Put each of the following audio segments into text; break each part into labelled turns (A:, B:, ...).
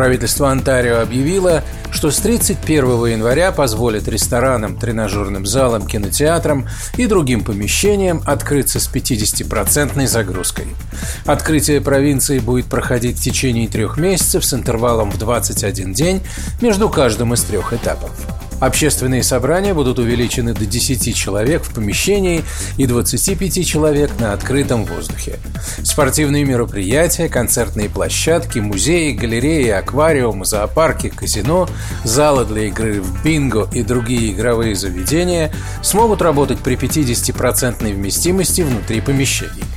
A: Правительство Онтарио объявило, что с 31 января позволит ресторанам, тренажерным залам, кинотеатрам и другим помещениям открыться с 50% загрузкой. Открытие провинции будет проходить в течение трех месяцев с интервалом в 21 день между каждым из трех этапов. Общественные собрания будут увеличены до 10 человек в помещении и 25 человек на открытом воздухе. Спортивные мероприятия, концертные площадки, музеи, галереи, аквариумы, зоопарки, казино, залы для игры в бинго и другие игровые заведения смогут работать при 50% вместимости внутри помещений –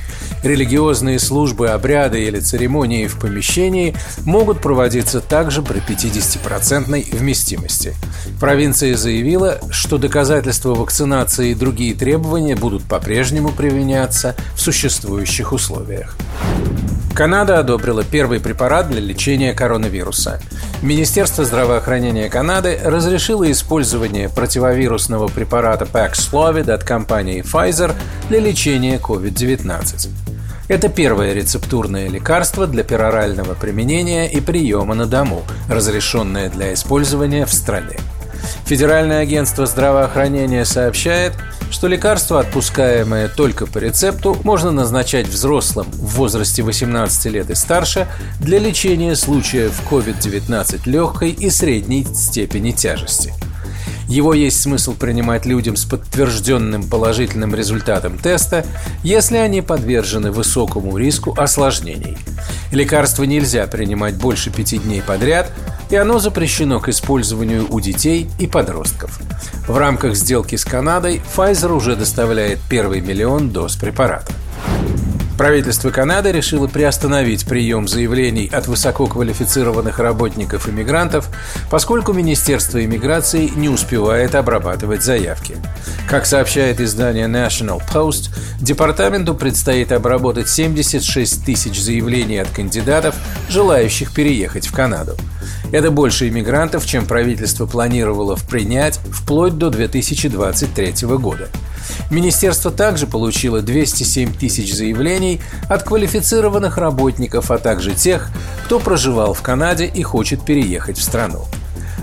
A: Религиозные службы, обряды или церемонии в помещении могут проводиться также при 50% вместимости. Провинция заявила, что доказательства вакцинации и другие требования будут по-прежнему применяться в существующих условиях. Канада одобрила первый препарат для лечения коронавируса. Министерство здравоохранения Канады разрешило использование противовирусного препарата Paxlovid от компании Pfizer для лечения COVID-19. Это первое рецептурное лекарство для перорального применения и приема на дому, разрешенное для использования в стране. Федеральное агентство здравоохранения сообщает, что лекарство, отпускаемое только по рецепту, можно назначать взрослым в возрасте 18 лет и старше для лечения случаев COVID-19 легкой и средней степени тяжести – его есть смысл принимать людям с подтвержденным положительным результатом теста, если они подвержены высокому риску осложнений. Лекарство нельзя принимать больше пяти дней подряд, и оно запрещено к использованию у детей и подростков. В рамках сделки с Канадой Pfizer уже доставляет первый миллион доз препарата. Правительство Канады решило приостановить прием заявлений от высококвалифицированных работников иммигрантов, поскольку Министерство иммиграции не успевает обрабатывать заявки. Как сообщает издание National Post, департаменту предстоит обработать 76 тысяч заявлений от кандидатов, желающих переехать в Канаду. Это больше иммигрантов, чем правительство планировало принять вплоть до 2023 года. Министерство также получило 207 тысяч заявлений от квалифицированных работников, а также тех, кто проживал в Канаде и хочет переехать в страну.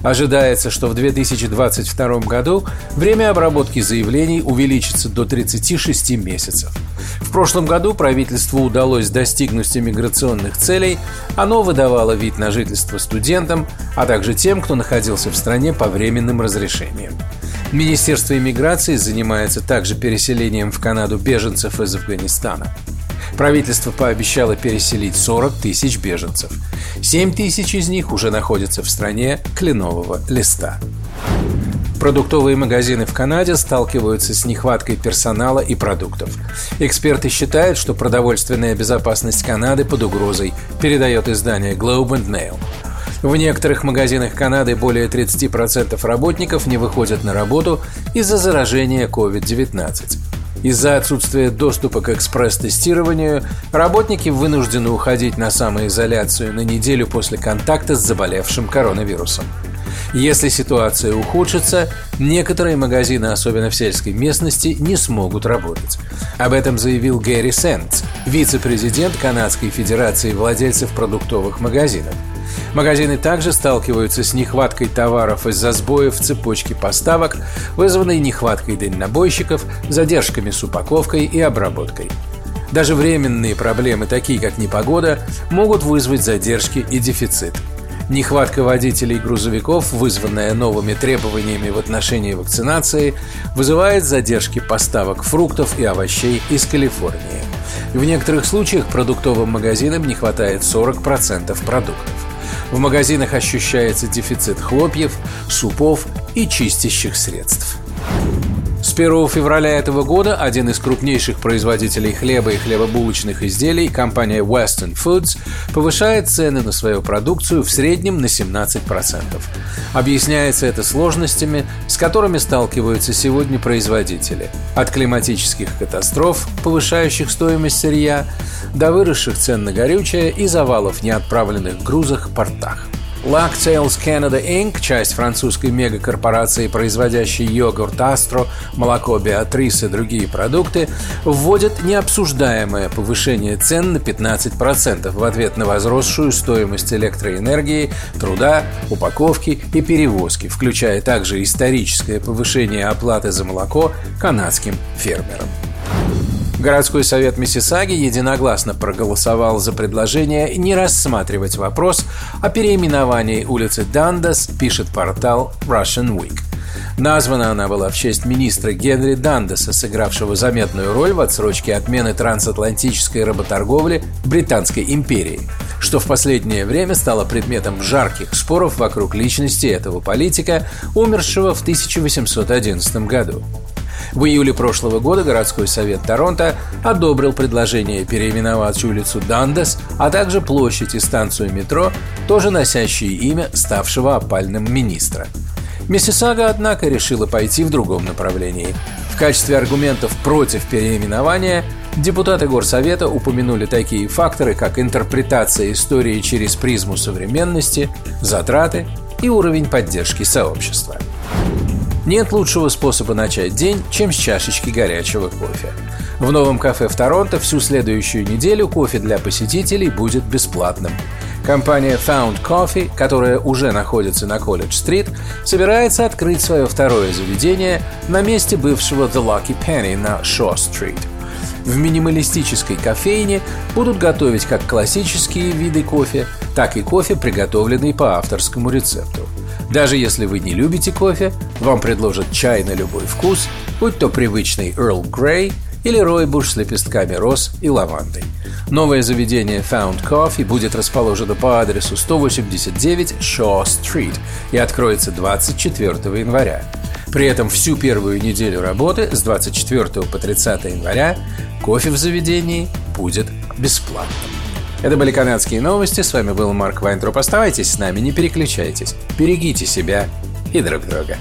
A: Ожидается, что в 2022 году время обработки заявлений увеличится до 36 месяцев. В прошлом году правительству удалось достигнуть иммиграционных целей. Оно выдавало вид на жительство студентам, а также тем, кто находился в стране по временным разрешениям. Министерство иммиграции занимается также переселением в Канаду беженцев из Афганистана. Правительство пообещало переселить 40 тысяч беженцев. 7 тысяч из них уже находятся в стране кленового листа. Продуктовые магазины в Канаде сталкиваются с нехваткой персонала и продуктов. Эксперты считают, что продовольственная безопасность Канады под угрозой, передает издание Globe and Mail. В некоторых магазинах Канады более 30% работников не выходят на работу из-за заражения COVID-19. Из-за отсутствия доступа к экспресс-тестированию работники вынуждены уходить на самоизоляцию на неделю после контакта с заболевшим коронавирусом. Если ситуация ухудшится, некоторые магазины, особенно в сельской местности, не смогут работать. Об этом заявил Гэри Сентс, вице-президент Канадской Федерации владельцев продуктовых магазинов. Магазины также сталкиваются с нехваткой товаров из-за сбоев в цепочке поставок, вызванной нехваткой дальнобойщиков, задержками с упаковкой и обработкой. Даже временные проблемы, такие как непогода, могут вызвать задержки и дефицит. Нехватка водителей грузовиков, вызванная новыми требованиями в отношении вакцинации, вызывает задержки поставок фруктов и овощей из Калифорнии. В некоторых случаях продуктовым магазинам не хватает 40% продуктов. В магазинах ощущается дефицит хлопьев, супов и чистящих средств. С 1 февраля этого года один из крупнейших производителей хлеба и хлебобулочных изделий, компания Western Foods, повышает цены на свою продукцию в среднем на 17%. Объясняется это сложностями, с которыми сталкиваются сегодня производители. От климатических катастроф, повышающих стоимость сырья, до выросших цен на горючее и завалов неотправленных грузах в портах. Lactails Canada Inc., часть французской мегакорпорации, производящей йогурт Астро, молоко Беатрис и другие продукты, вводит необсуждаемое повышение цен на 15% в ответ на возросшую стоимость электроэнергии, труда, упаковки и перевозки, включая также историческое повышение оплаты за молоко канадским фермерам. Городской совет Миссисаги единогласно проголосовал за предложение не рассматривать вопрос о переименовании улицы Дандас, пишет портал Russian Week. Названа она была в честь министра Генри Дандеса, сыгравшего заметную роль в отсрочке отмены трансатлантической работорговли Британской империи, что в последнее время стало предметом жарких споров вокруг личности этого политика, умершего в 1811 году. В июле прошлого года городской совет Торонто одобрил предложение переименовать улицу Дандас, а также площадь и станцию метро, тоже носящие имя ставшего опальным министра. Миссисага, однако, решила пойти в другом направлении. В качестве аргументов против переименования депутаты Горсовета упомянули такие факторы, как интерпретация истории через призму современности, затраты и уровень поддержки сообщества. Нет лучшего способа начать день, чем с чашечки горячего кофе. В новом кафе в Торонто всю следующую неделю кофе для посетителей будет бесплатным. Компания Found Coffee, которая уже находится на Колледж-стрит, собирается открыть свое второе заведение на месте бывшего The Lucky Penny на Shaw-стрит. В минималистической кофейне будут готовить как классические виды кофе, так и кофе, приготовленный по авторскому рецепту. Даже если вы не любите кофе, вам предложат чай на любой вкус, будь то привычный Earl Grey или ройбуш с лепестками роз и лавандой. Новое заведение Found Coffee будет расположено по адресу 189 Shaw Street и откроется 24 января. При этом всю первую неделю работы с 24 по 30 января кофе в заведении будет бесплатным. Это были канадские новости. С вами был Марк Вайнтроп. Оставайтесь с нами, не переключайтесь. Берегите себя и друг друга.